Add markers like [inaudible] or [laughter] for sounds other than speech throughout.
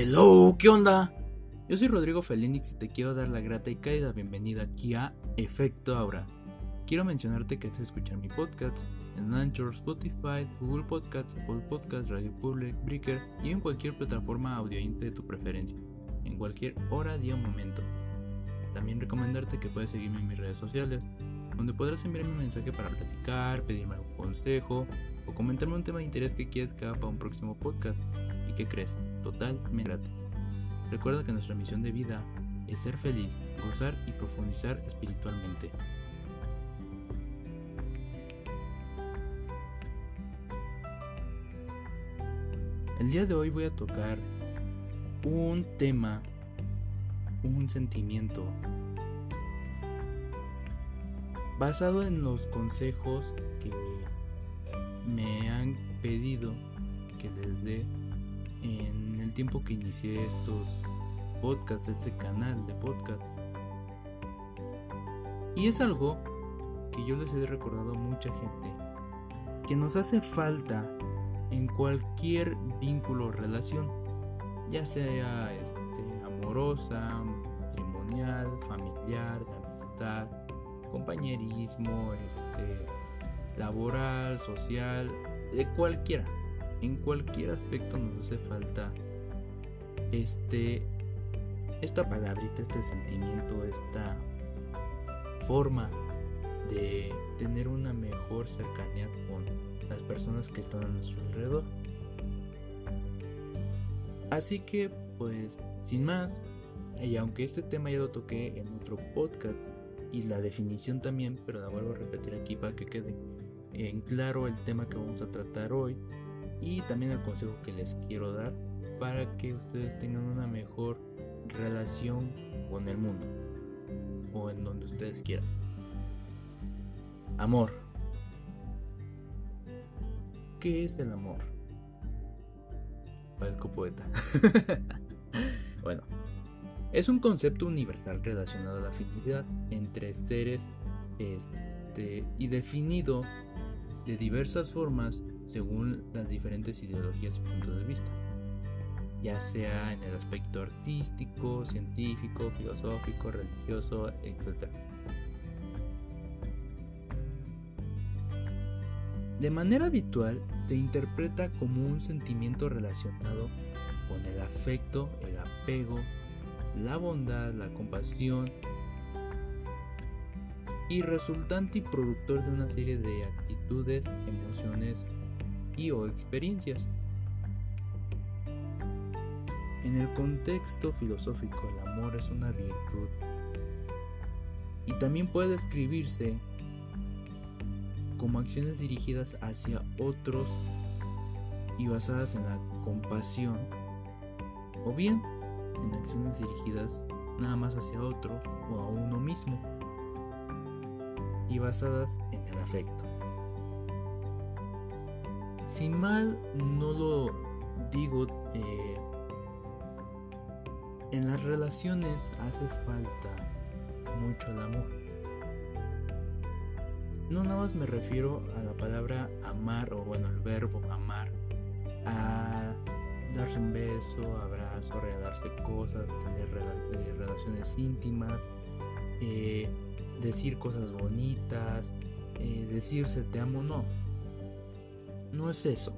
Hello, ¿qué onda? Yo soy Rodrigo Felinix y te quiero dar la grata y cálida bienvenida aquí a Efecto Aura. Quiero mencionarte que puedes escuchar mi podcast en Anchor, Spotify, Google Podcasts, Apple Podcasts, Radio Public, Breaker y en cualquier plataforma audiointe de tu preferencia, en cualquier hora, día o momento. También recomendarte que puedes seguirme en mis redes sociales, donde podrás enviarme un mensaje para platicar, pedirme algún consejo o comentarme un tema de interés que quieres que haga para un próximo podcast. ¿Y qué crees? Totalmente gratis. Recuerda que nuestra misión de vida es ser feliz, gozar y profundizar espiritualmente. El día de hoy voy a tocar un tema, un sentimiento basado en los consejos que me han pedido que les dé en el tiempo que inicié estos podcasts, este canal de podcasts. Y es algo que yo les he recordado a mucha gente, que nos hace falta en cualquier vínculo o relación, ya sea este, amorosa, matrimonial, familiar, amistad, compañerismo, este, laboral, social, de cualquiera. En cualquier aspecto nos hace falta este esta palabrita, este sentimiento, esta forma de tener una mejor cercanía con las personas que están a nuestro alrededor. Así que, pues, sin más, y aunque este tema ya lo toqué en otro podcast, y la definición también, pero la vuelvo a repetir aquí para que quede en claro el tema que vamos a tratar hoy y también el consejo que les quiero dar para que ustedes tengan una mejor relación con el mundo o en donde ustedes quieran. Amor. ¿Qué es el amor? Parezco poeta. [laughs] bueno, es un concepto universal relacionado a la afinidad entre seres este, y definido de diversas formas según las diferentes ideologías y puntos de vista, ya sea en el aspecto artístico, científico, filosófico, religioso, etc. De manera habitual se interpreta como un sentimiento relacionado con el afecto, el apego, la bondad, la compasión y resultante y productor de una serie de actitudes, emociones y o experiencias. En el contexto filosófico el amor es una virtud y también puede describirse como acciones dirigidas hacia otros y basadas en la compasión o bien en acciones dirigidas nada más hacia otro o a uno mismo y basadas en el afecto. Si mal no lo digo, eh, en las relaciones hace falta mucho el amor. No nada más me refiero a la palabra amar o bueno, el verbo amar, a darse un beso, abrazo, regalarse cosas, tener eh, relaciones íntimas, eh, decir cosas bonitas, eh, decirse te amo, no. No es eso.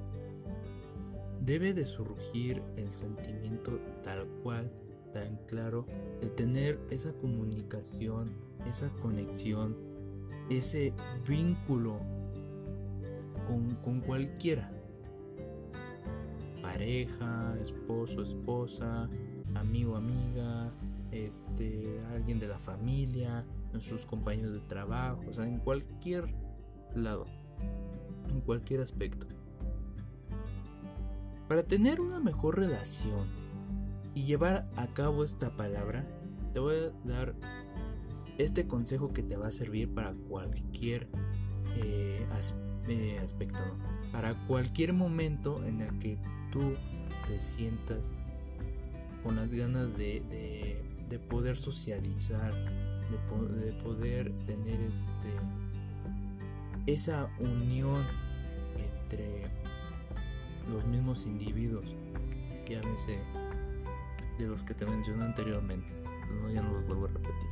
Debe de surgir el sentimiento tal cual, tan claro, de tener esa comunicación, esa conexión, ese vínculo con, con cualquiera pareja, esposo, esposa, amigo, amiga, este, alguien de la familia, nuestros compañeros de trabajo, o sea, en cualquier lado, en cualquier aspecto. Para tener una mejor relación y llevar a cabo esta palabra, te voy a dar este consejo que te va a servir para cualquier eh, eh, aspecto, para cualquier momento en el que tú te sientas con las ganas de, poder socializar, de, poder tener este, esa unión entre los mismos individuos, llámese de los que te mencioné anteriormente. No, ya no los vuelvo a repetir.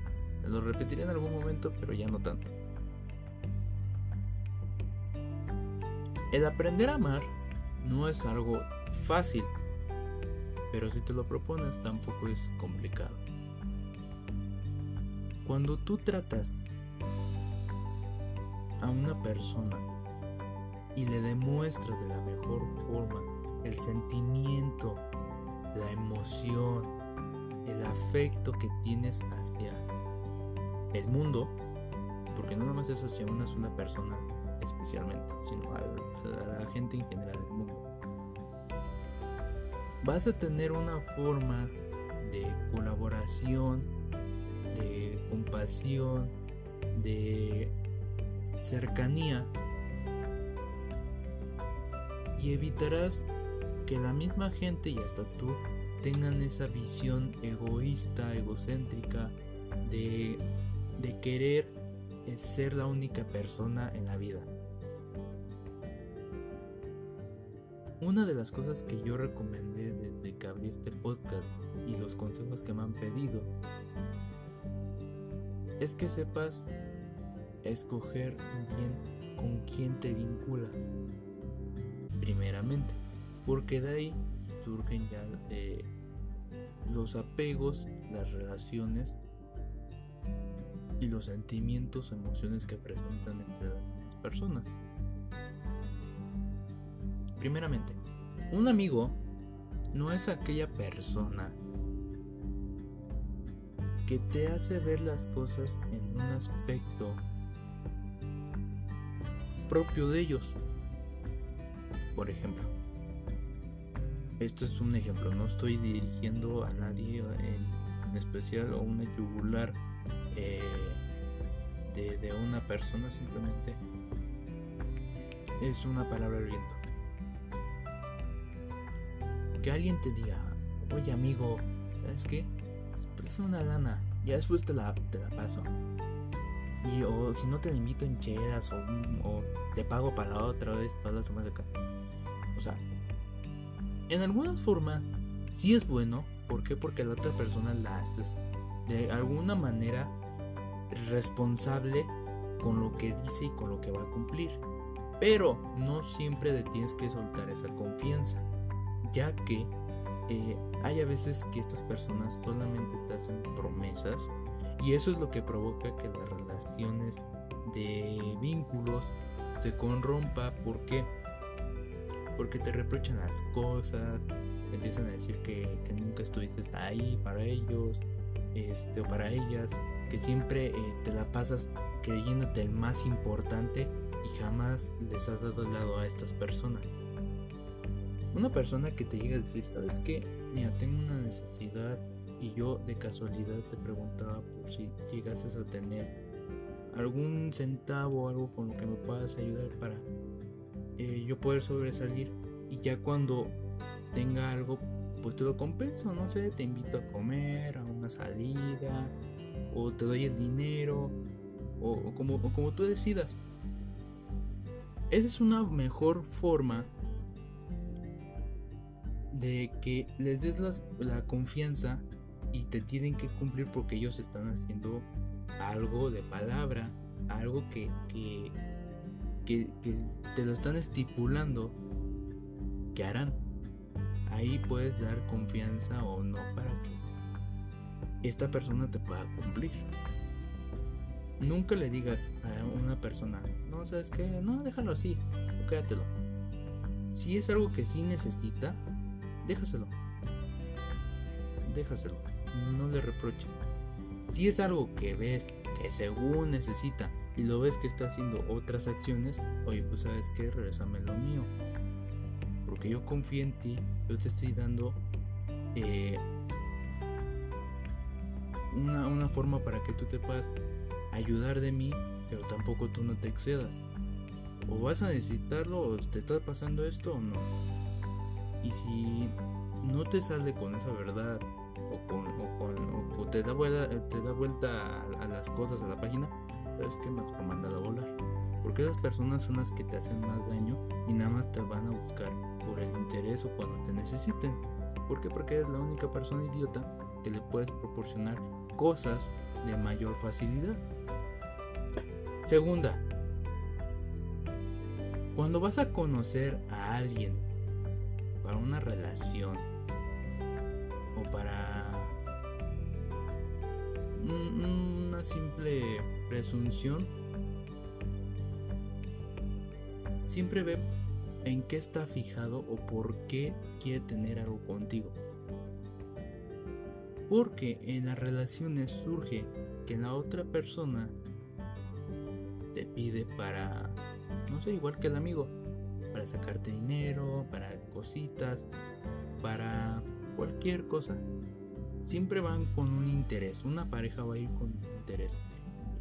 Los repetiré en algún momento, pero ya no tanto. El aprender a amar no es algo fácil, pero si te lo propones tampoco es complicado. Cuando tú tratas a una persona y le demuestras de la mejor forma el sentimiento, la emoción, el afecto que tienes hacia el mundo, porque no nomás es hacia una sola persona especialmente, sino a la, gente en general del mundo. Vas a tener una forma de colaboración, de compasión, de cercanía y evitarás que la misma gente y hasta tú tengan esa visión egoísta, egocéntrica de, de querer ser la única persona en la vida. Una de las cosas que yo recomendé desde que abrí este podcast y los consejos que me han pedido es que sepas escoger bien con quién te vinculas. Primeramente, porque de ahí surgen ya eh, los apegos, las relaciones y los sentimientos o emociones que presentan entre las personas. Primeramente, un amigo no es aquella persona que te hace ver las cosas en un aspecto propio de ellos. Por ejemplo, esto es un ejemplo, no estoy dirigiendo a nadie en, especial o una yugular eh, de, una persona, simplemente es una palabra al viento. Que alguien te diga, oye amigo, ¿sabes qué? Presta una lana, ya después te la, te la paso. Y o si no te invito en cheras o, te pago para la otra todas las formas de acá. Sea, en algunas formas sí es bueno. ¿Por qué? Porque la otra persona la haces de alguna manera responsable con lo que dice y con lo que va a cumplir. Pero no siempre le tienes que soltar esa confianza, ya que eh, hay a veces que estas personas solamente te hacen promesas y eso es lo que provoca que las relaciones de vínculos se corrompa. ¿Por qué? Porque te reprochan las cosas, te empiezan a decir que, nunca estuviste ahí para ellos este, o para ellas, que siempre eh, te la pasas creyéndote el más importante y jamás les has dado el lado a estas personas. Una persona que te llega a decir, ¿sabes qué? Mira, tengo una necesidad y yo de casualidad te preguntaba por si llegases a tener algún centavo o algo con lo que me puedas ayudar para eh, yo poder sobresalir y ya cuando tenga algo pues te lo compenso, no sé, te invito a comer, a una salida o te doy el dinero o, como, como tú decidas. Esa es una mejor forma de que les des la confianza y te tienen que cumplir porque ellos están haciendo algo de palabra, algo que, que, que, te lo están estipulando que harán. Ahí puedes dar confianza o no para que esta persona te pueda cumplir. Nunca le digas a una persona, no, ¿sabes qué? No, déjalo así, o quédatelo. Si es algo que sí necesita, déjaselo. Déjaselo no le reproches. Si es algo que ves que según necesita y lo ves que está haciendo otras acciones, oye, pues sabes que regresame lo mío. Porque yo confío en ti, yo te estoy dando eh, una, una forma para que tú te puedas ayudar de mí, pero tampoco tú no te excedas. O vas a necesitarlo, o te está pasando esto o no. Y si no te sale con esa verdad o, te, da vuelta, te da vuelta a, las cosas, a la página, sabes que mejor mandar a volar. Porque esas personas son las que te hacen más daño y nada más te van a buscar por el interés o cuando te necesiten. ¿Por qué? Porque eres la única persona idiota que le puedes proporcionar cosas de mayor facilidad. Segunda, cuando vas a conocer a alguien para una relación o para una simple presunción, siempre ve en qué está fijado o por qué quiere tener algo contigo. Porque en las relaciones surge que la otra persona te pide para, no sé, igual que el amigo, para sacarte dinero, para cositas, para cualquier cosa. Siempre van con un interés, una pareja va a ir con un interés,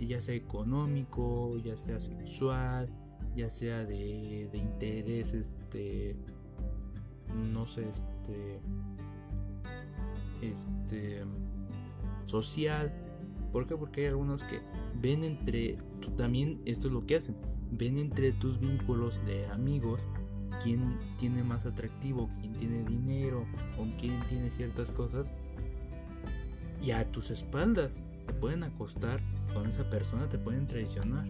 ya sea económico, ya sea sexual, ya sea de, de interés, este, no sé, este, este, social. ¿Por qué? Porque hay algunos que ven entre, tú también, esto es lo que hacen, ven entre tus vínculos de amigos quién tiene más atractivo, quién tiene dinero, con quién tiene ciertas cosas. Y a tus espaldas se pueden acostar con esa persona, te pueden traicionar.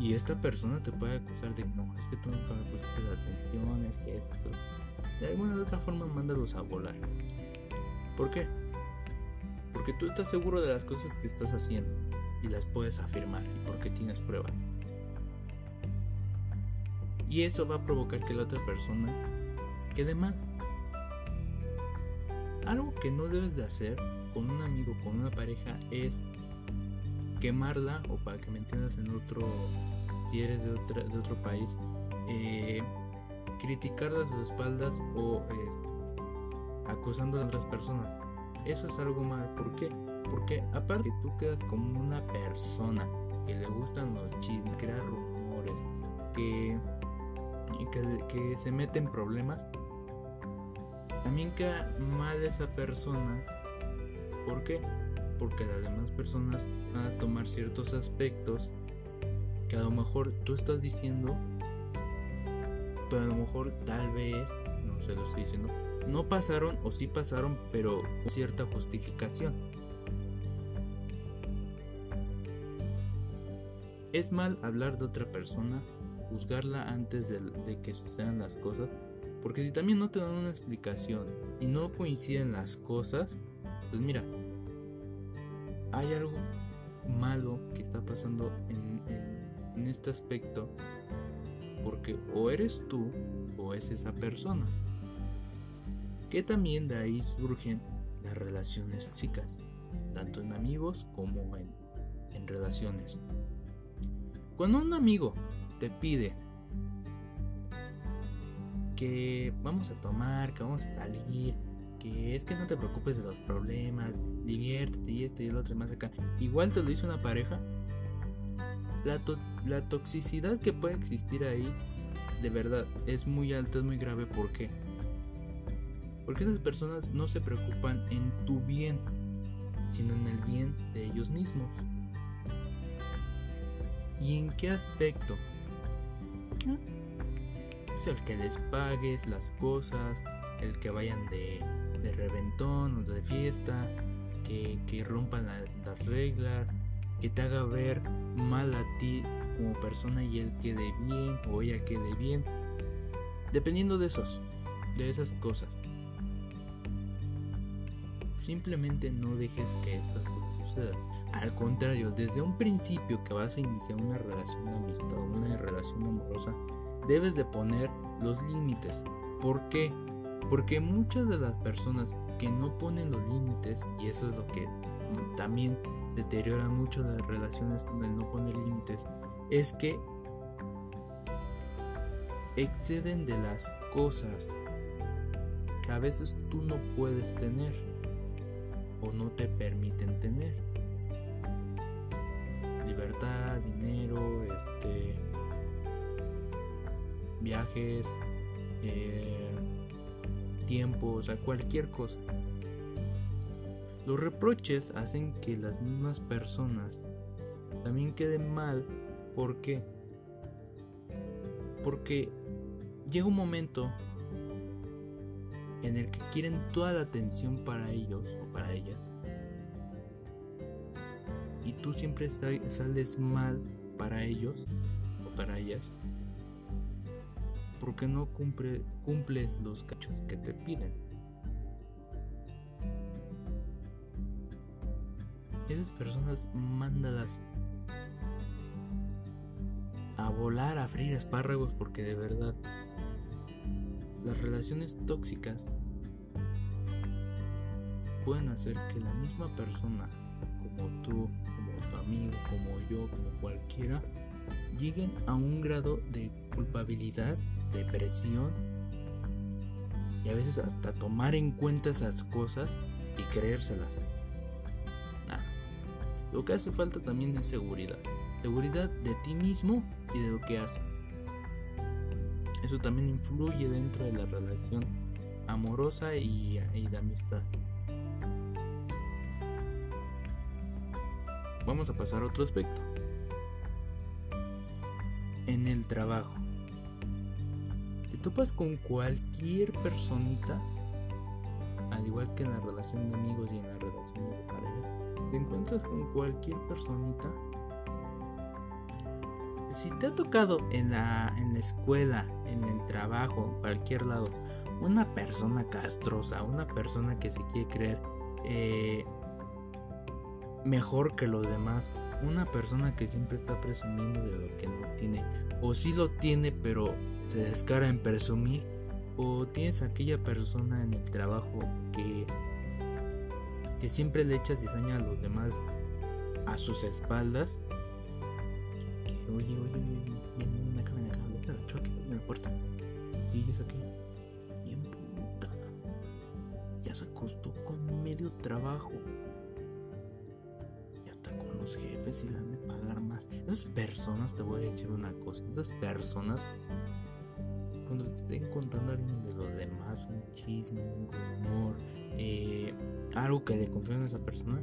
Y esta persona te puede acusar de no, es que tú nunca me pusiste atención, es que esto, esto. De alguna u otra forma, mándalos a volar. ¿Por qué? Porque tú estás seguro de las cosas que estás haciendo y las puedes afirmar y porque tienes pruebas. Y eso va a provocar que la otra persona quede mal. Algo que no debes de hacer con un amigo, con una pareja, es quemarla, o para que me entiendas en otro, si eres de, de otro país, eh, criticarla a sus espaldas o acusando a otras personas. Eso es algo mal. ¿Por qué? Porque aparte tú quedas como una persona que le gustan los chismes, crear rumores, que, que, que se mete en problemas, también queda mal esa persona. ¿Por qué? Porque las demás personas van a tomar ciertos aspectos que a lo mejor tú estás diciendo, pero a lo mejor tal vez, no se lo estoy diciendo, no pasaron o sí pasaron, pero con cierta justificación. Es mal hablar de otra persona, juzgarla antes de, de, que sucedan las cosas, porque si también no te dan una explicación y no coinciden las cosas, pues mira, hay algo malo que está pasando en, este aspecto, porque o eres tú o es esa persona que también de ahí surgen las relaciones chicas, tanto en amigos como en, en relaciones. Cuando un amigo te pide que vamos a tomar, que vamos a salir, que es que no te preocupes de los problemas, diviértete y esto y el otro y más acá, igual te lo dice una pareja, la, la toxicidad que puede existir ahí, de verdad, es muy alta, es muy grave. ¿Por qué? Porque esas personas no se preocupan en tu bien, sino en el bien de ellos mismos. ¿Y en qué aspecto? Pues el que les pagues las cosas, el que vayan de, de reventón o de fiesta, que, que rompan las, las, reglas, que te haga ver mal a ti como persona y él quede bien o ella quede bien. Dependiendo de esos, de esas cosas. Simplemente no dejes que estas cosas sucedan. Al contrario, desde un principio que vas a iniciar una relación de amistad, una relación amorosa, debes de poner los límites. ¿Por qué? Porque muchas de las personas que no ponen los límites, y eso es lo que también deteriora mucho las relaciones el no poner límites, es que exceden de las cosas que a veces tú no puedes tener o no te permiten tener. Libertad, dinero, este, viajes, eh, tiempo, o sea, cualquier cosa. Los reproches hacen que las mismas personas también queden mal. ¿Por qué? Porque llega un momento en el que quieren toda la atención para ellos o para ellas. Y tú siempre sales mal para ellos o para ellas. Porque no cumple, cumples los cachos que te piden. Esas personas mándalas a volar a freír espárragos porque de verdad las relaciones tóxicas pueden hacer que la misma persona, como tú, como tu amigo, como yo, como cualquiera, lleguen a un grado de culpabilidad, depresión y a veces hasta tomar en cuenta esas cosas y creérselas. Lo que hace falta también es seguridad. Seguridad de ti mismo y de lo que haces. Eso también influye dentro de la relación amorosa y, de amistad. Vamos a pasar a otro aspecto. En el trabajo. Topas con cualquier personita, al igual que en la relación de amigos y en la relación de pareja, te encuentras con cualquier personita. Si te ha tocado en la, en la escuela, en el trabajo, en cualquier lado, una persona castrosa, una persona que se quiere creer eh, mejor que los demás, una persona que siempre está presumiendo de lo que no tiene, o si lo tiene pero se descara en presumir, o tienes aquella persona en el trabajo que, que siempre le echa cizaña a los demás a sus espaldas oye, oye, oye, ven, ven acá, ven acá, ven acá, que está en la puerta. Y yo saqué, bien puta. Ya se acostó con medio trabajo. Y hasta con los jefes y le han de pagar más. Esas personas, te voy a decir una cosa, esas personas, cuando te estén contando a alguien de los demás, un chisme, un rumor, eh, algo que le confíen a esa persona,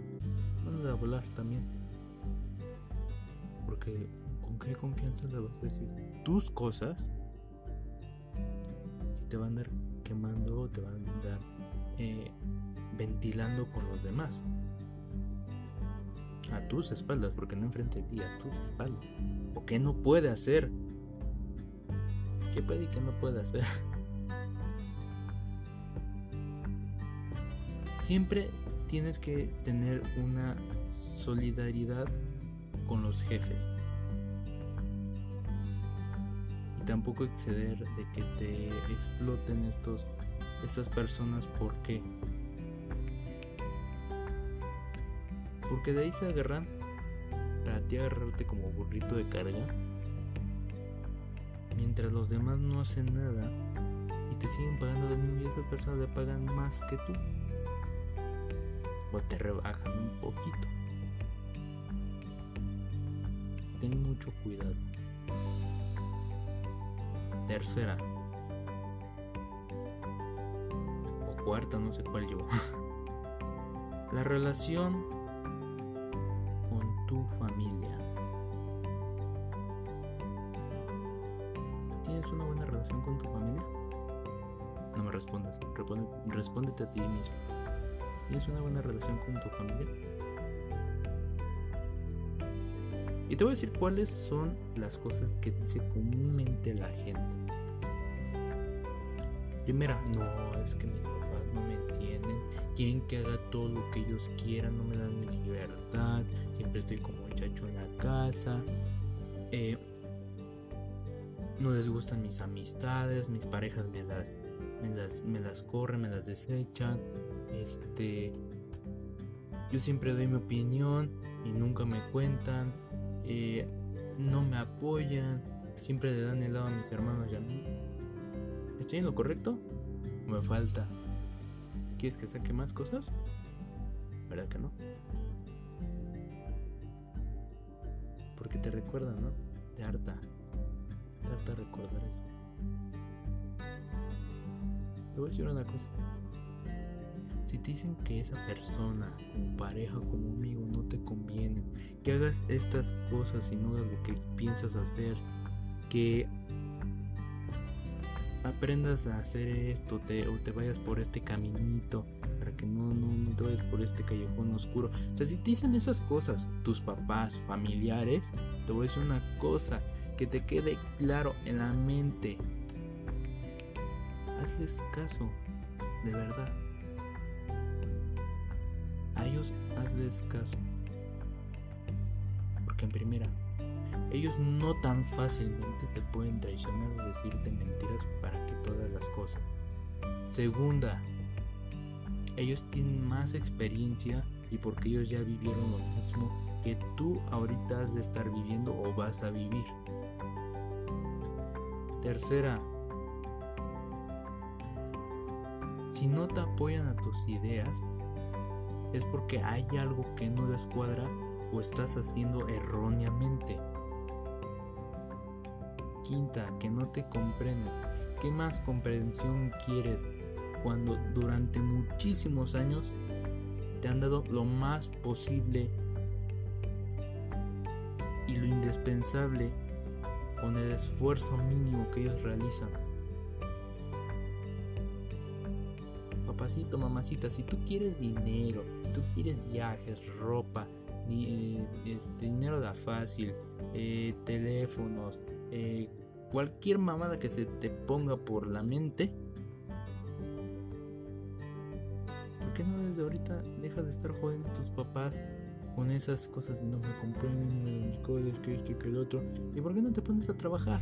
van a volar también. Porque ¿con qué confianza le vas a decir tus cosas? Si te van a andar quemando o te van a andar eh, ventilando con los demás. A tus espaldas, porque no enfrente de ti, a tus espaldas. ¿O qué no puede hacer? ¿Qué puede y qué no puede hacer? Siempre tienes que tener una solidaridad con los jefes. Tampoco exceder de que te exploten estos estas personas. Porque porque de ahí se agarran para ti agarrarte como burrito de carga mientras los demás no hacen nada y te siguen pagando de mismo y esas personas le pagan más que tú o te rebajan un poquito ten mucho cuidado tercera o cuarta, no sé cuál llevo. [laughs] La relación con tu familia. ¿Tienes una buena relación con tu familia? No me respondas, respóndete a ti mismo. ¿Tienes una buena relación con tu familia? Y te voy a decir cuáles son las cosas que dice comúnmente la gente. Primera, no, es que mis papás no me entienden. Quieren que haga todo lo que ellos quieran, no me dan libertad. Siempre estoy como muchacho en la casa. Eh, no les gustan mis amistades, mis parejas me las, me las, me las corren, me las desechan. Este, yo siempre doy mi opinión y nunca me cuentan. Eh, no me apoyan, siempre le dan el lado a mis hermanos y a mí. ¿Estoy en lo correcto? me falta? ¿Quieres que saque más cosas? ¿Verdad que no? Porque te recuerda, ¿no? Te harta. Te harta recordar eso. Te voy a decir una cosa. Si te dicen que esa persona, como pareja, como amigo, no te conviene, que hagas estas cosas y no hagas lo que piensas hacer, que aprendas a hacer esto te, o te vayas por este caminito para que no, no, no te vayas por este callejón oscuro. O sea, si te dicen esas cosas, tus papás, familiares, te voy a decir una cosa que te quede claro en la mente. Hazles caso, de verdad. A ellos hazles caso. Porque en primera, ellos no tan fácilmente te pueden traicionar o decirte mentiras para que todas las cosas. Segunda, ellos tienen más experiencia y porque ellos ya vivieron lo mismo que tú ahorita has de estar viviendo o vas a vivir. Tercera, si no te apoyan a tus ideas, es porque hay algo que no les cuadra o estás haciendo erróneamente. Quinta, que no te comprenden. ¿Qué más comprensión quieres cuando durante muchísimos años te han dado lo más posible y lo indispensable con el esfuerzo mínimo que ellos realizan? Papacito, mamacita, si tú quieres dinero, tú quieres viajes, ropa, eh, este, dinero da fácil, eh, teléfonos, eh, cualquier mamada que se te ponga por la mente, ¿por qué no desde ahorita dejas de estar jodiendo tus papás con esas cosas de no me comprenden, que esto y que el otro? ¿Y por qué no te pones a trabajar?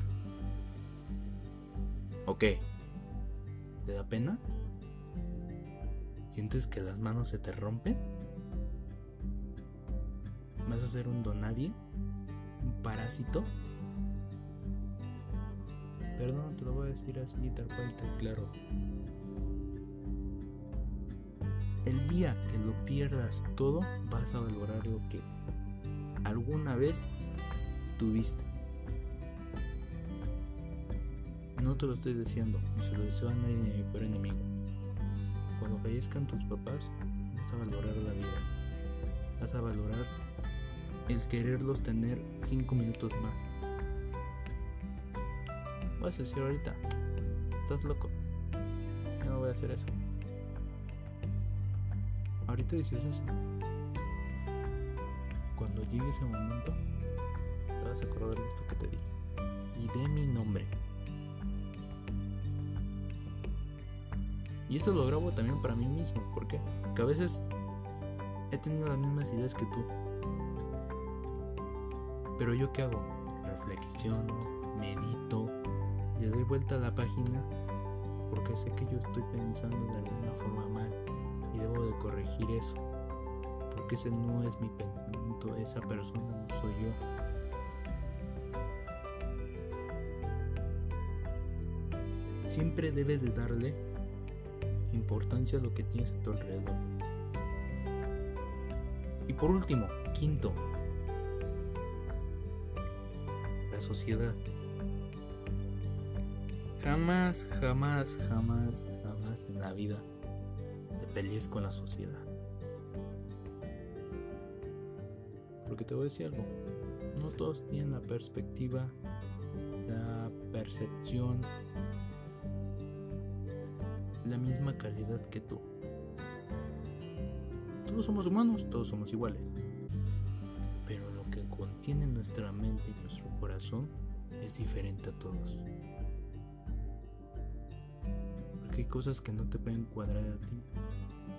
Ok, ¿te da pena? ¿Sientes que las manos se te rompen? ¿Vas a ser un donadie? ¿Un parásito? Perdón, te lo voy a decir así, tal cual, tal claro. El día que lo pierdas todo, vas a valorar lo que alguna vez tuviste. No te lo estoy diciendo, no se lo deseo a nadie ni a mi peor enemigo. Cuando fallezcan tus papás, vas a valorar la vida. Vas a valorar el quererlos tener 5 minutos más. Vas a decir ahorita, estás loco. No voy a hacer eso. Ahorita dices eso. Cuando llegue ese momento, te vas a acordar de esto que te dije. Y de mi nombre. Y eso lo grabo también para mí mismo. ¿Por qué? Porque a veces he tenido las mismas ideas que tú. Pero yo qué hago? Reflexiono, medito, le doy vuelta a la página porque sé que yo estoy pensando de alguna forma mal debo de corregir eso. Porque ese no es mi pensamiento, esa persona no soy yo. Siempre debes de darle importancia a lo que tienes a tu alrededor. Y por último, quinto, la sociedad. Jamás, jamás, jamás, jamás en la vida pelees con la sociedad. Porque te voy a decir algo, no todos tienen la perspectiva, la percepción, la misma calidad que tú. Todos somos humanos, todos somos iguales. Pero lo que contiene nuestra mente y nuestro corazón es diferente a todos. Porque hay cosas que no te pueden cuadrar a ti.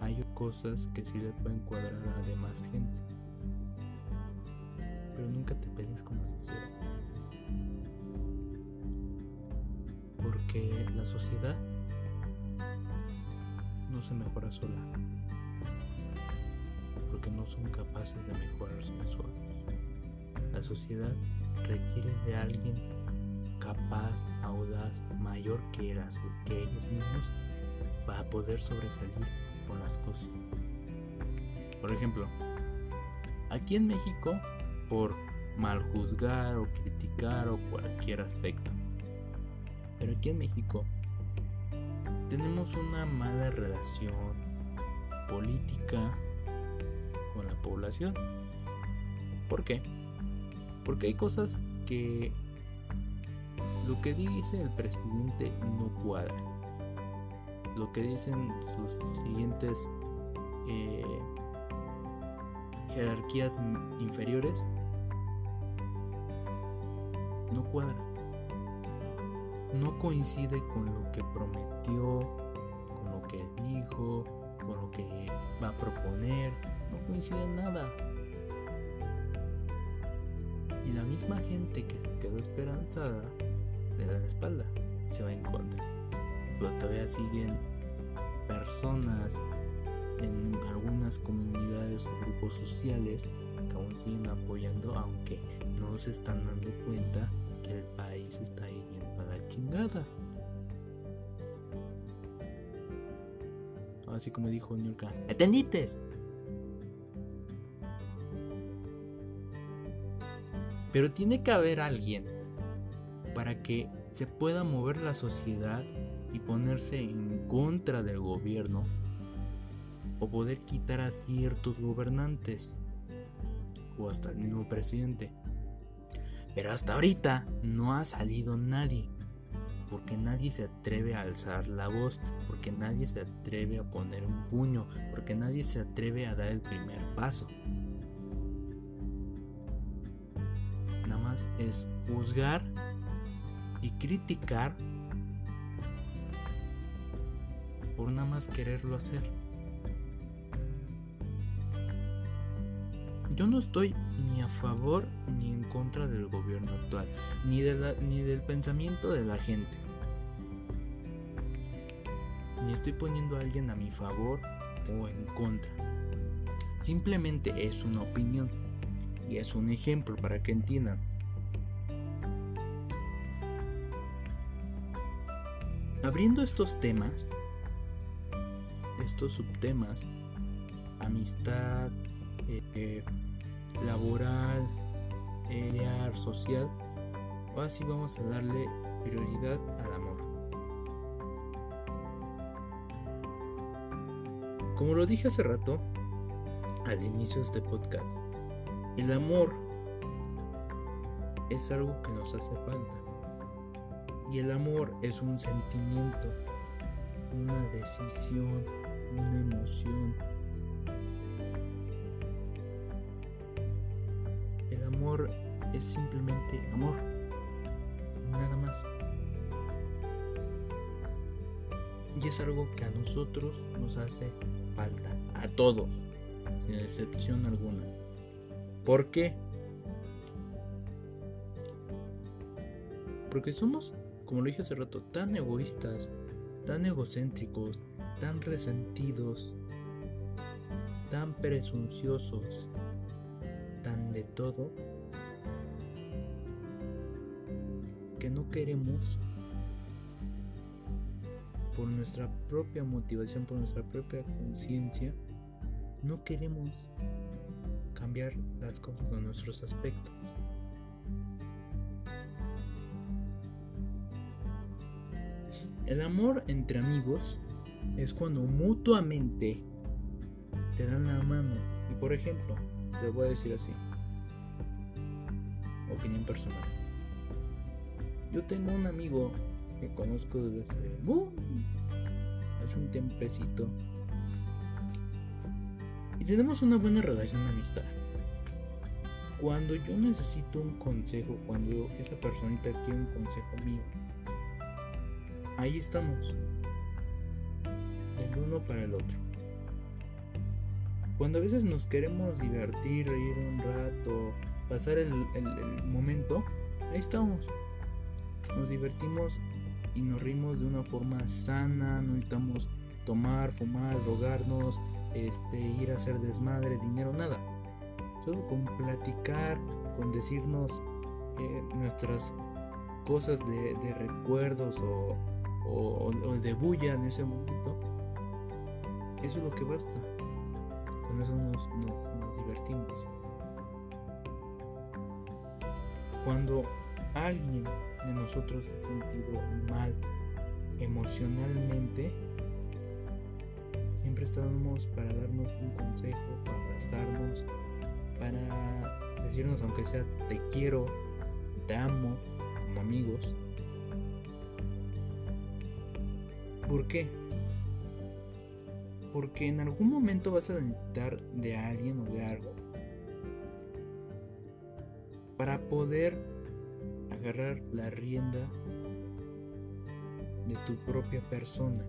Hay cosas que sí le pueden cuadrar a demás gente. Pero nunca te pelees con la sociedad. Porque la sociedad no se mejora sola. Porque no son capaces de mejorarse solos. La sociedad requiere de alguien capaz, audaz, mayor que, ellos mismos para poder sobresalir las cosas. Por ejemplo, aquí en México, por mal juzgar o criticar o cualquier aspecto. Pero aquí en México tenemos una mala relación política con la población. ¿Por qué? Porque hay cosas que lo que dice el presidente no cuadra. Lo que dicen sus siguientes eh, jerarquías inferiores no cuadra. No coincide con lo que prometió, con lo que dijo, con lo que va a proponer. No coincide en nada. Y la misma gente que se quedó esperanzada le da la espalda se va en contra. Todavía siguen personas en algunas comunidades o grupos sociales que aún siguen apoyando aunque no se están dando cuenta que el país está yendo a la chingada. Así como dijo Nurka, ¡Atendites! Pero tiene que haber alguien para que se pueda mover la sociedad y ponerse en contra del gobierno o poder quitar a ciertos gobernantes o hasta el mismo presidente. Pero hasta ahorita no ha salido nadie. Porque nadie se atreve a alzar la voz, porque nadie se atreve a poner un puño, porque nadie se atreve a dar el primer paso. Nada más es juzgar y criticar por nada más quererlo hacer. Yo no estoy ni a favor ni en contra del gobierno actual, ni, ni del pensamiento de la gente. Ni estoy poniendo a alguien a mi favor o en contra. Simplemente es una opinión y es un ejemplo para que entiendan. Abriendo estos temas, estos subtemas, amistad, eh, laboral, eh, social, así vamos a darle prioridad al amor. Como lo dije hace rato, al inicio de este podcast, el amor es algo que nos hace falta. Y el amor es un sentimiento, una decisión, una emoción, es simplemente amor. Nada más. Y es algo que a nosotros nos hace falta. A todos. Sin excepción alguna. ¿Por qué? Porque somos, como lo dije hace rato, tan egoístas, tan egocéntricos, tan resentidos, tan presunciosos, tan de todo no queremos por nuestra propia motivación, por nuestra propia conciencia, no queremos cambiar las cosas o nuestros aspectos. El amor entre amigos es cuando mutuamente te dan la mano. Y por ejemplo, te voy a decir así. Opinión personal. Yo tengo un amigo que conozco desde hace, un tiempecito. Y tenemos una buena relación de amistad. Cuando yo necesito un consejo, cuando esa personita quiere un consejo mío, ahí estamos. Del uno para el otro. Cuando a veces nos queremos divertir, reír un rato, pasar el, el momento, ahí estamos nos divertimos y nos rimos de una forma sana, no necesitamos tomar, fumar, drogarnos, este, ir a hacer desmadre, dinero, nada. Solo con platicar, con decirnos eh, nuestras cosas de, recuerdos o, de bulla en ese momento, eso es lo que basta. Con eso nos, divertimos. Cuando alguien de nosotros se ha sentido mal emocionalmente, siempre estamos para darnos un consejo, para abrazarnos, para decirnos aunque sea te quiero, te amo, como amigos. ¿Por qué? Porque en algún momento vas a necesitar de alguien o de algo para poder agarrar la rienda de tu propia persona.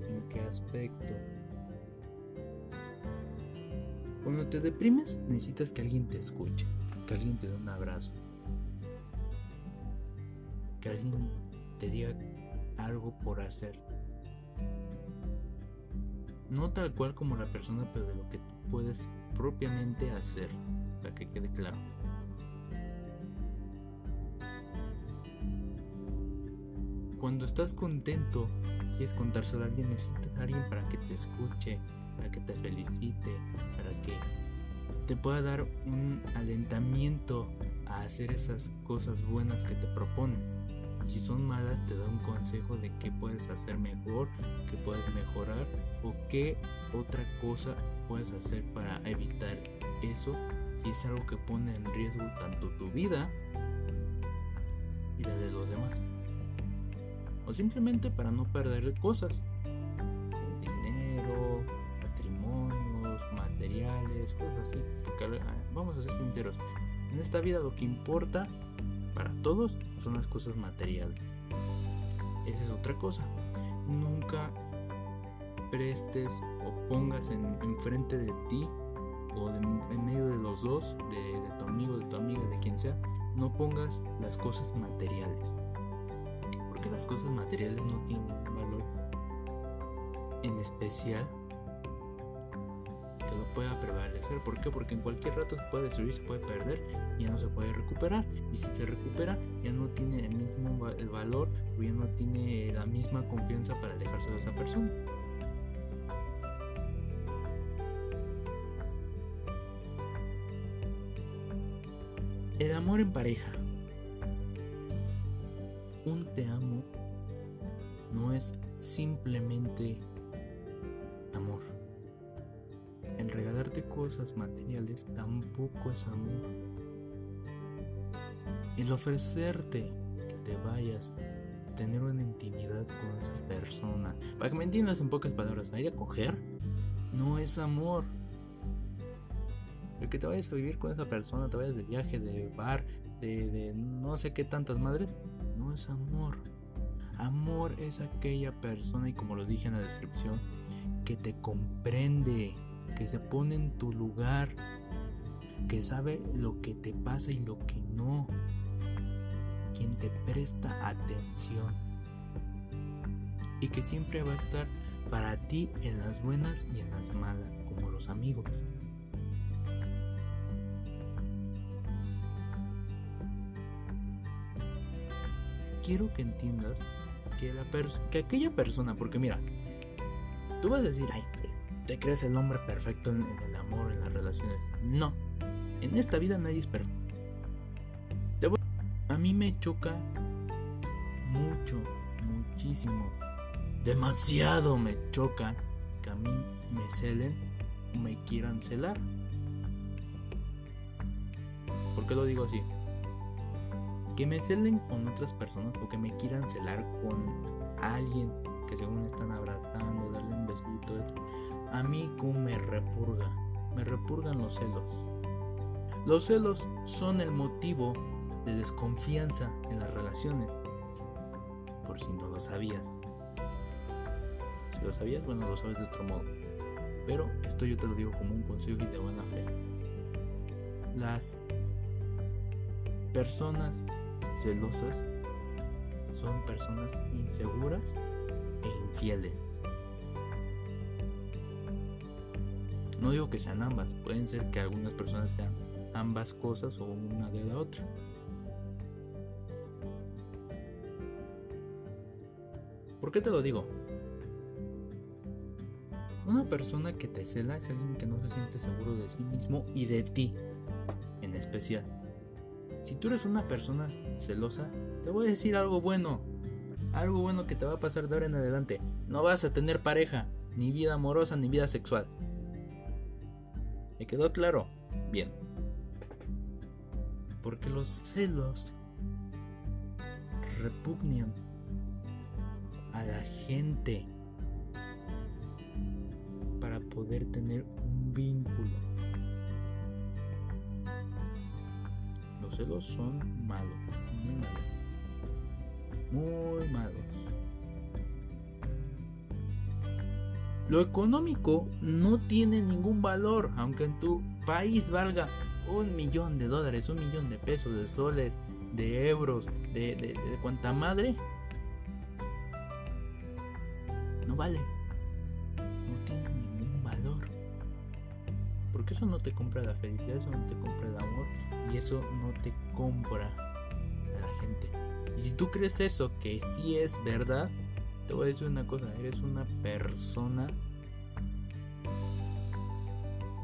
¿En qué aspecto? Cuando te deprimes necesitas que alguien te escuche, que alguien te dé un abrazo, que alguien te diga algo por hacer. No tal cual como la persona, pero de lo que tú puedes propiamente hacer, para que quede claro. Cuando estás contento, quieres contárselo a alguien, necesitas a alguien para que te escuche, para que te felicite, para que te pueda dar un alentamiento a hacer esas cosas buenas que te propones. Si son malas, te da un consejo de qué puedes hacer mejor, qué puedes mejorar o qué otra cosa puedes hacer para evitar eso si es algo que pone en riesgo tanto tu vida y la de los demás. O simplemente para no perder cosas. Dinero, patrimonios, materiales, cosas así. Porque vamos a ser sinceros. En esta vida lo que importa para todos son las cosas materiales. Esa es otra cosa. Nunca prestes o pongas en, enfrente de ti o en medio de los dos, de, de tu amigo, de tu amiga, de quien sea, no pongas las cosas materiales. Porque las cosas materiales no tienen valor en especial que lo pueda prevalecer. ¿Por qué? Porque en cualquier rato se puede destruir, se puede perder, ya no se puede recuperar. Y si se recupera, ya no tiene el mismo el valor o ya no tiene la misma confianza para alejarse de esa persona. El amor en pareja. Un te amo no es simplemente amor. El regalarte cosas materiales tampoco es amor. El ofrecerte que te vayas, tener una intimidad con esa persona, para que me entiendas en pocas palabras, ir a coger, no es amor. El que te vayas a vivir con esa persona, te vayas de viaje, de bar, de, de no sé qué tantas madres, no es amor. Amor es aquella persona, y como lo dije en la descripción, que te comprende, que se pone en tu lugar, que sabe lo que te pasa y lo que no, quien te presta atención y que siempre va a estar para ti en las buenas y en las malas, como los amigos. Quiero que entiendas que, la que aquella persona, porque mira, tú vas a decir, ay, te crees el hombre perfecto en, el amor, en las relaciones. No, en esta vida nadie es perfecto. A mí me choca mucho, muchísimo, demasiado me choca que a mí me celen o me quieran celar. ¿Por qué lo digo así? Que me celen con otras personas o que me quieran celar con alguien que según están abrazando, darle un besito. A mí como me repurga, me repurgan los celos. Los celos son el motivo de desconfianza en las relaciones. Por si no lo sabías. Si lo sabías, bueno, lo sabes de otro modo. Pero esto yo te lo digo como un consejo y de buena fe. Las personas celosas son personas inseguras e infieles. No digo que sean ambas, pueden ser que algunas personas sean ambas cosas o una de la otra. ¿Por qué te lo digo? Una persona que te cela es alguien que no se siente seguro de sí mismo y de ti en especial. Si tú eres una persona celosa, te voy a decir algo bueno. Algo bueno que te va a pasar de ahora en adelante. No vas a tener pareja, ni vida amorosa, ni vida sexual. ¿Me quedó claro? Bien. Porque los celos repugnan a la gente para poder tener un vínculo. Los celos son malos, muy malos. Muy malos. Lo económico no tiene ningún valor, aunque en tu país valga un millón de dólares, un millón de pesos, de soles, de euros, de, de, de cuanta madre. No vale. No tiene ningún valor. Porque eso no te compra la felicidad, eso no te compra el amor y eso no te compra a la gente. Y si tú crees eso, que sí es verdad, te voy a decir una cosa, eres una persona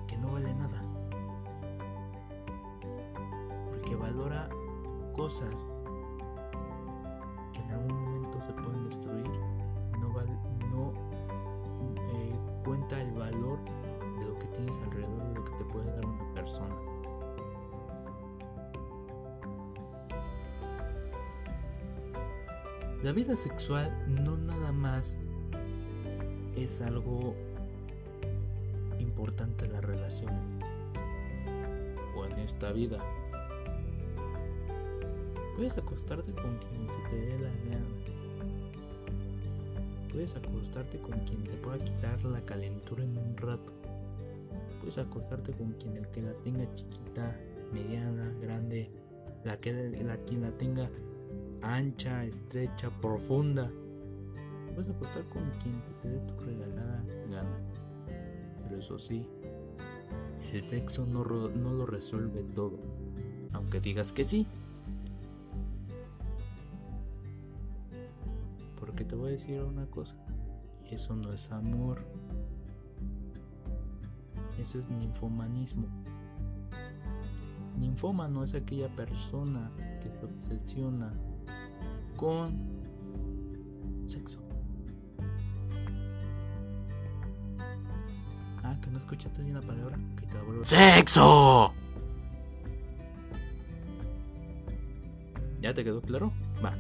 que no vale nada. Porque valora cosas que en algún momento se pueden destruir. No, val no eh, cuenta el valor de lo que tienes alrededor, de lo que te puede dar una persona. La vida sexual no nada más es algo importante en las relaciones o en esta vida. Puedes acostarte con quien se te dé la gana. Puedes acostarte con quien te pueda quitar la calentura en un rato. Puedes acostarte con quien el que la tenga chiquita, mediana, grande, la que la quien la tenga ancha, estrecha, profunda. Puedes acostar con quien se te dé tu regalada gana. Pero eso sí, el sexo no, no lo resuelve todo. Aunque digas que sí. Porque te voy a decir una cosa. Eso no es amor. Eso es ninfomanismo. Ninfómano es aquella persona que se obsesiona con sexo. Ah, que no escuchaste bien la palabra. Que te vuelvo. ¡Sexo! ¿Ya te quedó claro? Va.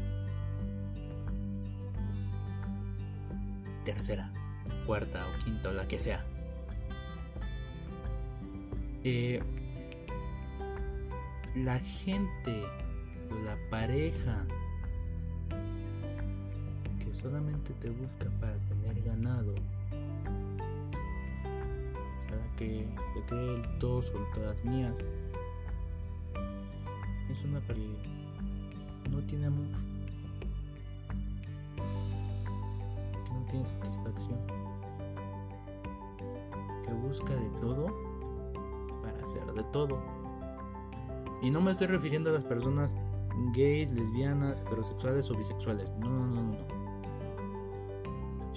Tercera, cuarta o quinta o la que sea. Eh, la gente, la pareja solamente te busca para tener ganado. O sea, que se cree el todo son todas mías. Es una que no tiene amor. Que no tiene satisfacción. Que busca de todo para hacer de todo. Y no me estoy refiriendo a las personas gays, lesbianas, heterosexuales o bisexuales. No, no, no, no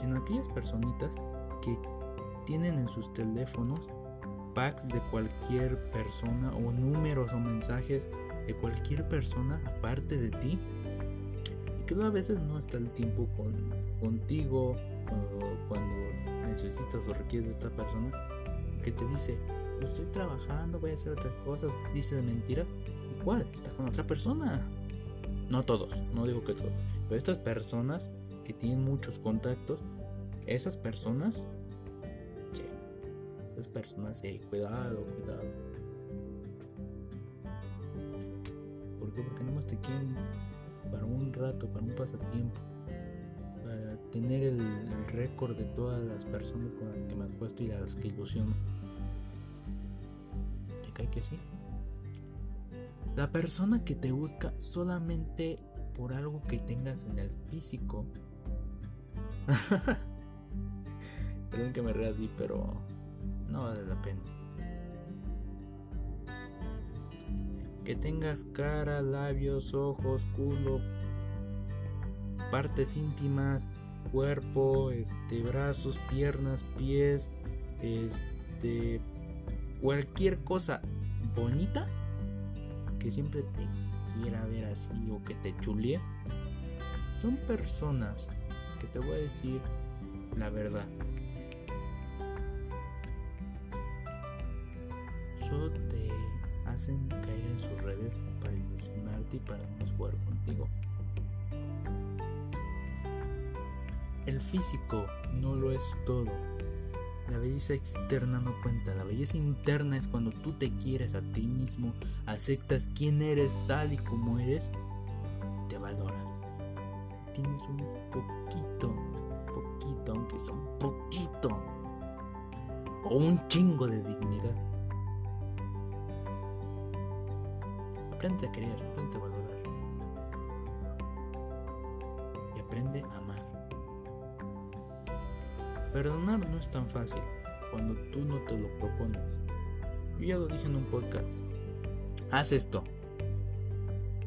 sino aquellas personitas que tienen en sus teléfonos packs de cualquier persona o números o mensajes de cualquier persona aparte de ti. Y que a veces no está el tiempo con, contigo cuando, cuando necesitas o requieres de esta persona que te dice estoy trabajando voy a hacer otras cosas dice de mentiras. Igual está con otra persona. No todos no digo que todos pero estas personas que tienen muchos contactos, esas personas, sí, esas personas, sí, cuidado, cuidado. ¿Por qué? Porque nomás te quieren para un rato, para un pasatiempo, para tener el, el récord de todas las personas con las que me acuesto y las que ilusiono. ¿Te cae que sí? La persona que te busca solamente por algo que tengas en el físico [laughs] Perdón que me rea así, pero no vale la pena. Que tengas cara, labios, ojos, culo, partes íntimas, cuerpo, este, brazos, piernas, pies, este, cualquier cosa bonita que siempre te quiera ver así o que te chulie, son personas te voy a decir la verdad. Caer en sus redes para ilusionarte y para no jugar contigo. el físico no lo es todo. La belleza externa no cuenta, la belleza interna es cuando tú te quieres a ti mismo, aceptas quién eres tal y como eres, te valoras. Tienes un poquito, poquito, aunque sea un poquito, o un chingo de dignidad. Aprende a querer, aprende a valorar. Y aprende a amar. Perdonar no es tan fácil cuando tú no te lo propones. Yo ya lo dije en un podcast. Haz esto.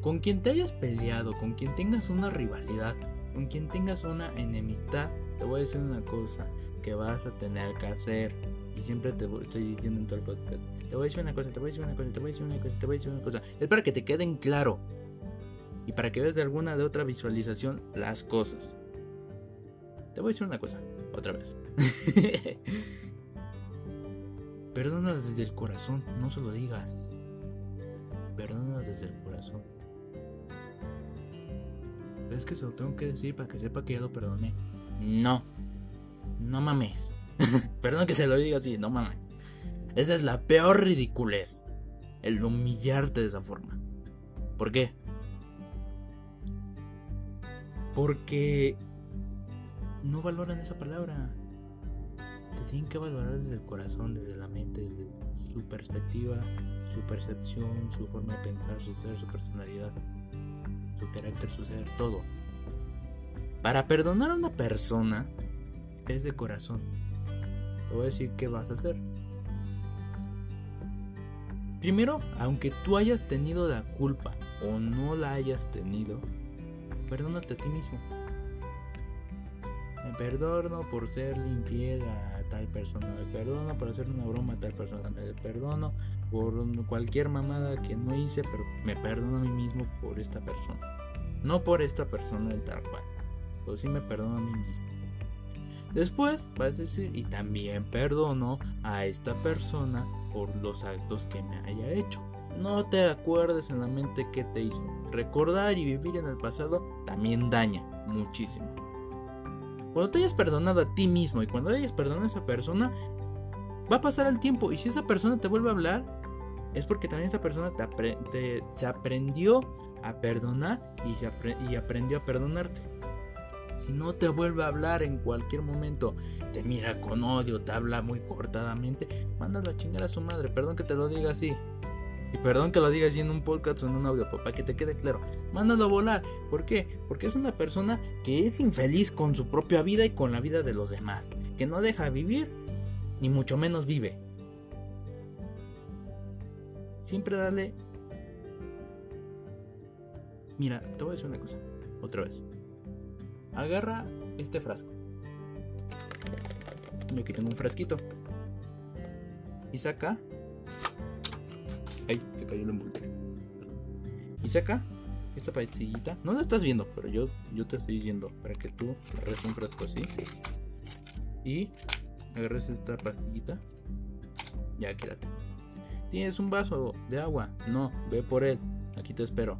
Con quien te hayas peleado, con quien tengas una rivalidad, con quien tengas una enemistad, te voy a decir una cosa que vas a tener que hacer. Y siempre te estoy diciendo en todo el podcast. Te voy a decir una cosa, te voy a decir una cosa, te voy a decir una cosa, te voy a decir una cosa. Es para que te queden claro. Y para que veas de alguna de otra visualización las cosas. Te voy a decir una cosa otra vez. [laughs] Perdónalas desde el corazón, no se lo digas. Perdónalas desde el corazón. Es que se lo tengo que decir para que sepa que ya lo perdoné. No. No mames. [laughs] Perdón que se lo diga así, no mames. Esa es la peor ridiculez. El humillarte de esa forma. ¿Por qué? Porque no valoran esa palabra. Te tienen que valorar desde el corazón, desde la mente, desde su perspectiva, su percepción, su forma de pensar, su ser, su personalidad, su carácter, su ser, todo. Para perdonar a una persona es de corazón. Te voy a decir qué vas a hacer. Primero, aunque tú hayas tenido la culpa o no la hayas tenido, perdónate a ti mismo. Me perdono por ser infiel a tal persona. Me perdono por hacer una broma a tal persona. Me perdono por cualquier mamada que no hice, pero me perdono a mí mismo por esta persona. No por esta persona tal cual. Pero sí me perdono a mí mismo. Después vas a decir, y también perdono a esta persona por los actos que me haya hecho. No te acuerdes en la mente qué te hizo. Recordar y vivir en el pasado también daña muchísimo. Cuando te hayas perdonado a ti mismo y cuando hayas perdonado a esa persona, va a pasar el tiempo. Y si esa persona te vuelve a hablar, es porque también esa persona se aprendió a perdonar y aprendió a perdonarte. Si no te vuelve a hablar en cualquier momento, te mira con odio, te habla muy cortadamente, mándalo a chingar a su madre. Perdón que te lo diga así. Y perdón que lo diga así en un podcast o en un audio, para que te quede claro. Mándalo a volar. ¿Por qué? Porque es una persona que es infeliz con su propia vida y con la vida de los demás. Que no deja vivir, ni mucho menos vive. Siempre dale... Mira, te voy a decir una cosa. Otra vez. Agarra este frasco. Yo aquí tengo un frasquito. Y saca. Ay, se cayó el envoltorio. Y saca esta pastillita. No la estás viendo, pero yo, yo te estoy diciendo para que tú agarres un frasco así. Y agarres esta pastillita. Ya, quédate. ¿Tienes un vaso de agua? No, ve por él. Aquí te espero.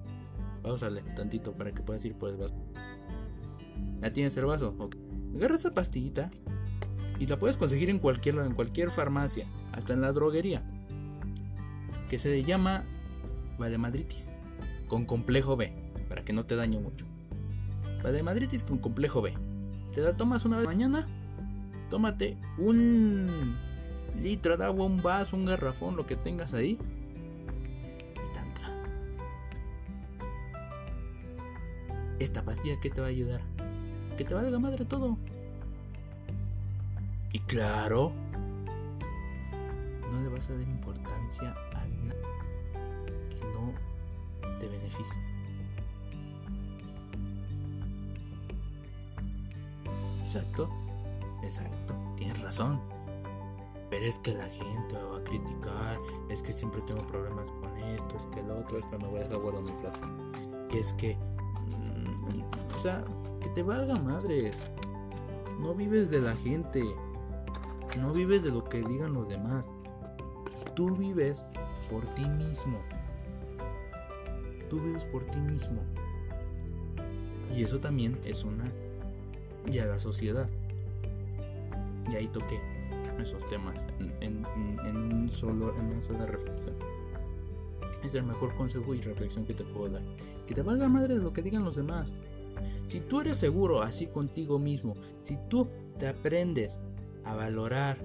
Pausale tantito para que puedas ir por el vaso. ¿Ya tienes el vaso? Agarra esta pastillita y la puedes conseguir en cualquier, en cualquier farmacia, hasta en la droguería, que se llama Vademadritis con complejo B, para que no te dañe mucho. Vademadritis con complejo B. Te la tomas una vez mañana, tómate un litro de agua, un vaso, un garrafón, lo que tengas ahí. Y tanta. Esta pastilla que te va a ayudar que te valga madre todo. Y claro, no le vas a dar importancia a nada que no te beneficie. Exacto, exacto, tienes razón. Pero es que la gente me va a criticar, es que siempre tengo problemas con esto, es que el otro, es que me voy a dejar guardando mi frase. Y es que o sea, te valga madres. No vives de la gente. No vives de lo que digan los demás. Tú vives por ti mismo. Tú vives por ti mismo. Y eso también es una y a la sociedad. Y ahí toqué esos temas en, un solo, en una sola reflexión. Es el mejor consejo y reflexión que te puedo dar. Que te valga madre lo que digan los demás. Si tú eres seguro así contigo mismo, si tú te aprendes a valorar,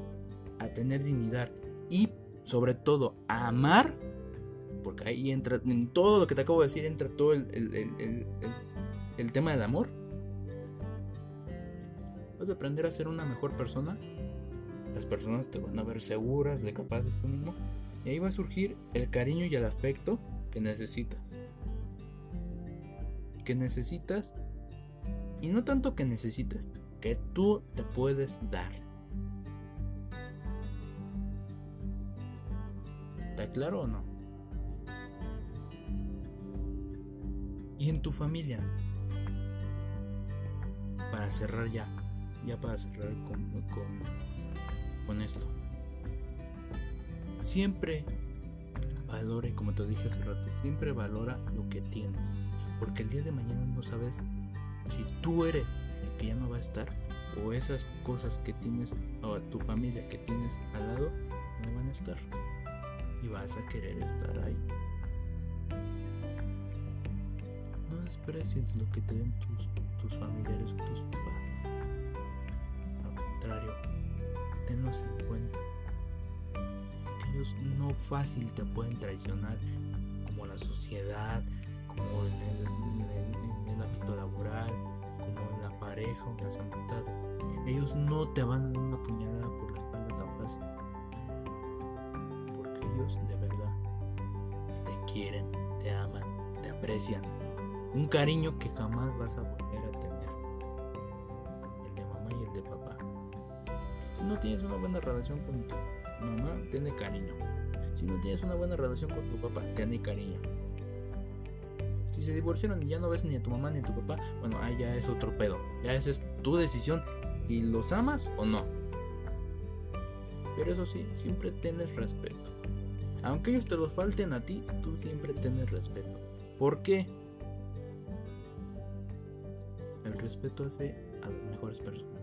a tener dignidad y sobre todo a amar, porque ahí entra, en todo lo que te acabo de decir, entra todo el, el tema del amor, vas a aprender a ser una mejor persona. Las personas te van a ver seguras de capaz de esto mismo. Y ahí va a surgir el cariño y el afecto que necesitas. Que necesitas. Y no tanto que necesitas, que tú te puedes dar. ¿Está claro o no? Y en tu familia. Para cerrar ya ya para cerrar con, con, esto. Siempre valore, como te dije hace rato, siempre valora lo que tienes. Porque el día de mañana no sabes si tú eres el que ya no va a estar o esas cosas que tienes o tu familia que tienes al lado no van a estar. Y vas a querer estar ahí. No desprecies lo que te den tus, tus familiares o tus papás tenlos en cuenta. Ellos no fácil te pueden traicionar como la sociedad, como en el, ámbito laboral, como en la pareja o las amistades. Ellos no te van a dar una puñalada por la espalda tan fácil. Porque ellos de verdad te quieren, te aman, te aprecian. Un cariño que jamás vas a volver a tener. El de mamá y el de papá. Si no tienes una buena relación con mamá, tiene cariño. Si no tienes una buena relación con tu papá, tiene cariño. Si se divorciaron y ya no ves ni a tu mamá ni a tu papá, bueno, ahí ya es otro pedo. Ya esa es tu decisión si los amas o no. Pero eso sí, siempre tienes respeto. Aunque ellos te los falten a ti, tú siempre tienes respeto. ¿Por qué? El respeto hace a las mejores personas.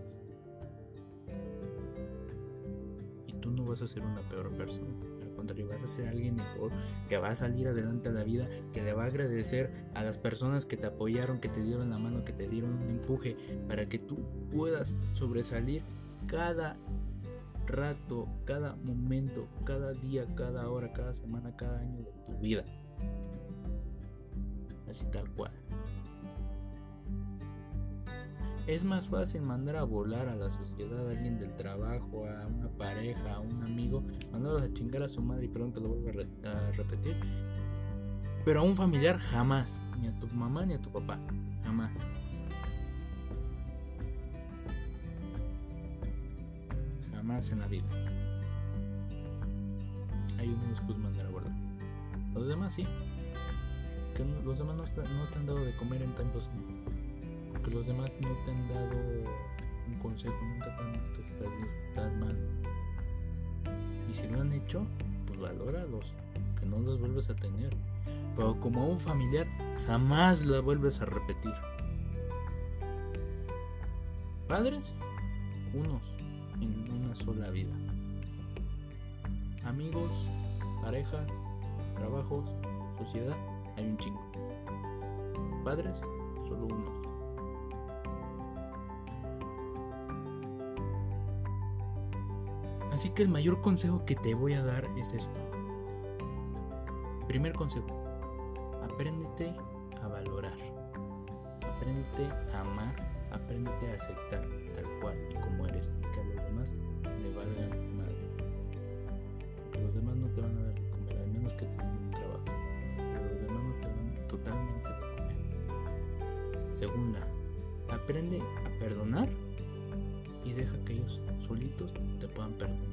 Vas a ser una peor persona. Al contrario, vas a ser alguien mejor, que va a salir adelante a la vida, que le va a agradecer a las personas que te apoyaron, que te dieron la mano, que te dieron un empuje, para que tú puedas sobresalir cada rato, cada momento, cada día, cada hora, cada semana, cada año de tu vida. Así tal cual. Es más fácil mandar a volar a la sociedad a alguien del trabajo, a una pareja, a un amigo, mandarlos a chingar a su madre y pronto lo vuelvo a, repetir. Pero a un familiar jamás, ni a tu mamá ni a tu papá, jamás. Jamás en la vida. Hay uno después mandar a volar. Los demás sí. Que los demás no, te han dado de comer en tantos que los demás no te han dado un consejo, nunca te han visto si estás mal. Y si lo han hecho, pues valóralos, que no los vuelves a tener. Pero como a un familiar, jamás la vuelves a repetir. Padres, unos en una sola vida. Amigos, parejas, trabajos, sociedad, hay un chingo. Padres, solo unos. Así que el mayor consejo que te voy a dar es esto. Primer consejo, apréndete a valorar, apréndete a amar, apréndete a aceptar tal cual y como eres y que a los demás le valgan madre. Los demás no te van a dar de comer, al menos que estés en un trabajo. Pero los demás no te van totalmente de comer. Segunda, aprende a perdonar y deja que ellos solitos te puedan perdonar.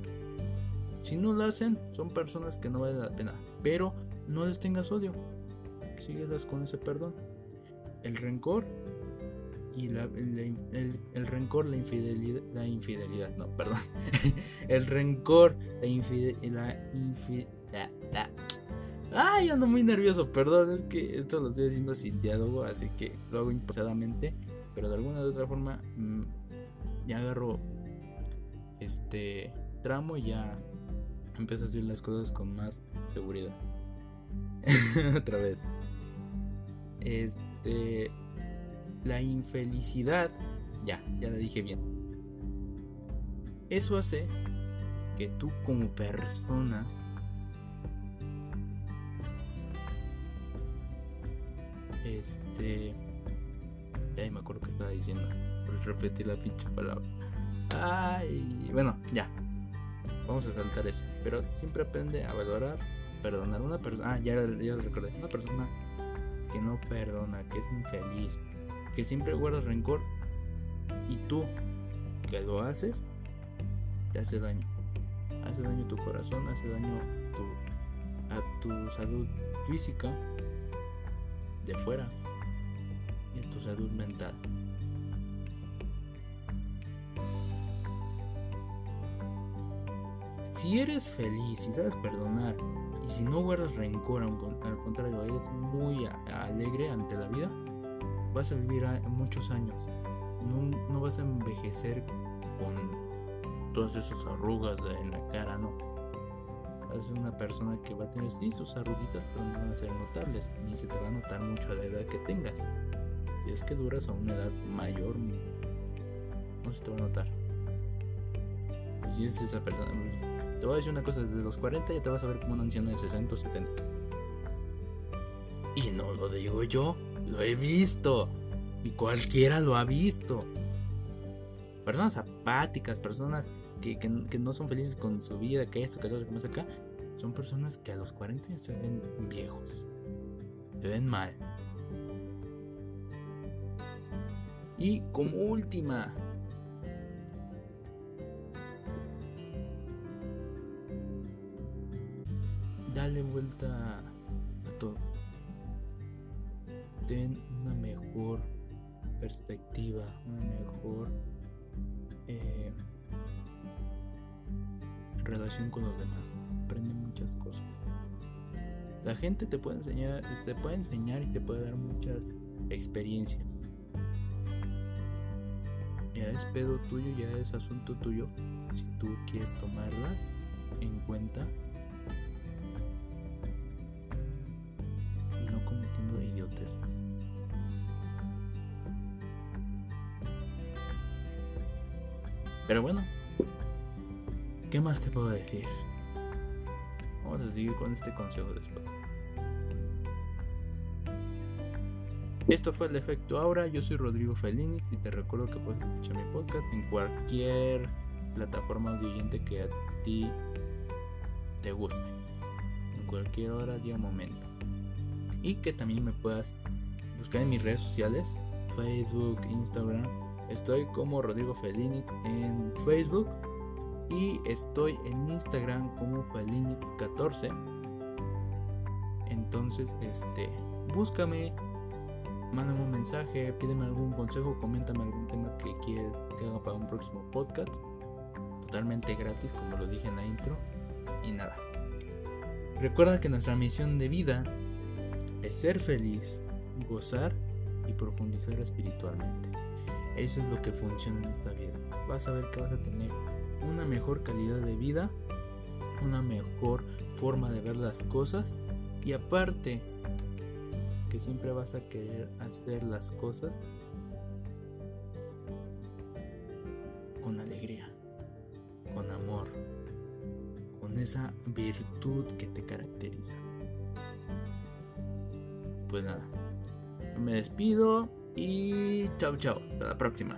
Si no lo hacen, son personas que no valen la pena. Pero no les tengas odio. Síguelas con ese perdón. El rencor y la, el, rencor, la infidelidad, la infidelidad, no, perdón. [laughs] el rencor, la infidelidad, la Ay, ando muy nervioso, perdón, es que esto lo estoy haciendo sin diálogo, así que lo hago imposadamente. pero de alguna u otra forma mm, ya agarro este tramo y ya empiezo a hacer las cosas con más seguridad. [laughs] otra vez. Este la infelicidad, ya, ya lo dije bien. Eso hace que tú como persona Este. Ya me acuerdo que estaba diciendo. Por repetir la pinche palabra. Ay. Bueno, ya. Vamos a saltar eso. Pero siempre aprende a valorar, perdonar. Una persona. Ah, ya, ya lo recordé. Una persona que no perdona, que es infeliz, que siempre guarda rencor. Y tú, que lo haces, te hace daño. Hace daño a tu corazón, hace daño a tu salud física de fuera y en tu salud mental. Si eres feliz, si sabes perdonar y si no guardas rencor, al contrario, eres muy alegre ante la vida, vas a vivir muchos años. No, vas a envejecer con todas esas arrugas en la cara, no vas a ser una persona que va a tener sí sus arruguitas, pero no van a ser notables, ni se te va a notar mucho la edad que tengas. Si es que duras a una edad mayor, no se te va a notar. Pues si es esa persona, te voy a decir una cosa, desde los 40 ya te vas a ver como un anciano de 60 o 70. Y no lo digo yo, lo he visto. Y cualquiera lo ha visto. Personas apáticas, personas que, no son felices con su vida, que esto, que lo que más acá, son personas que a los 40 se ven viejos, se ven mal. Y como última, dale vuelta a todo. Ten una mejor perspectiva, una mejor eh, relación con los demás. Aprende muchas cosas. La gente te puede enseñar, te puede enseñar y te puede dar muchas experiencias. Ya es pedo tuyo, ya es asunto tuyo. Si tú quieres tomarlas en cuenta Pero bueno, ¿Qué más te puedo decir? Vamos a seguir con este consejo después. Esto fue el efecto Aura. Yo soy Rodrigo Felinix y te recuerdo que puedes escuchar mi podcast en cualquier plataforma audiente que a ti te guste. En cualquier hora, día momento. Y que también me puedas buscar en mis redes sociales: Facebook, Instagram. Estoy como Rodrigo Felinix en Facebook y estoy en Instagram como Felinix14. Entonces, este, búscame, mándame un mensaje, pídeme algún consejo, coméntame algún tema que quieres que haga para un próximo podcast. Totalmente gratis, como lo dije en la intro. Y nada. Recuerda que nuestra misión de vida es ser feliz, gozar y profundizar espiritualmente. Eso es lo que funciona en esta vida. Vas a ver que vas a tener una mejor calidad de vida, una mejor forma de ver las cosas y aparte que siempre vas a querer hacer las cosas con alegría, con amor, con esa virtud que te caracteriza. Pues nada, me despido y chao chao, hasta la próxima.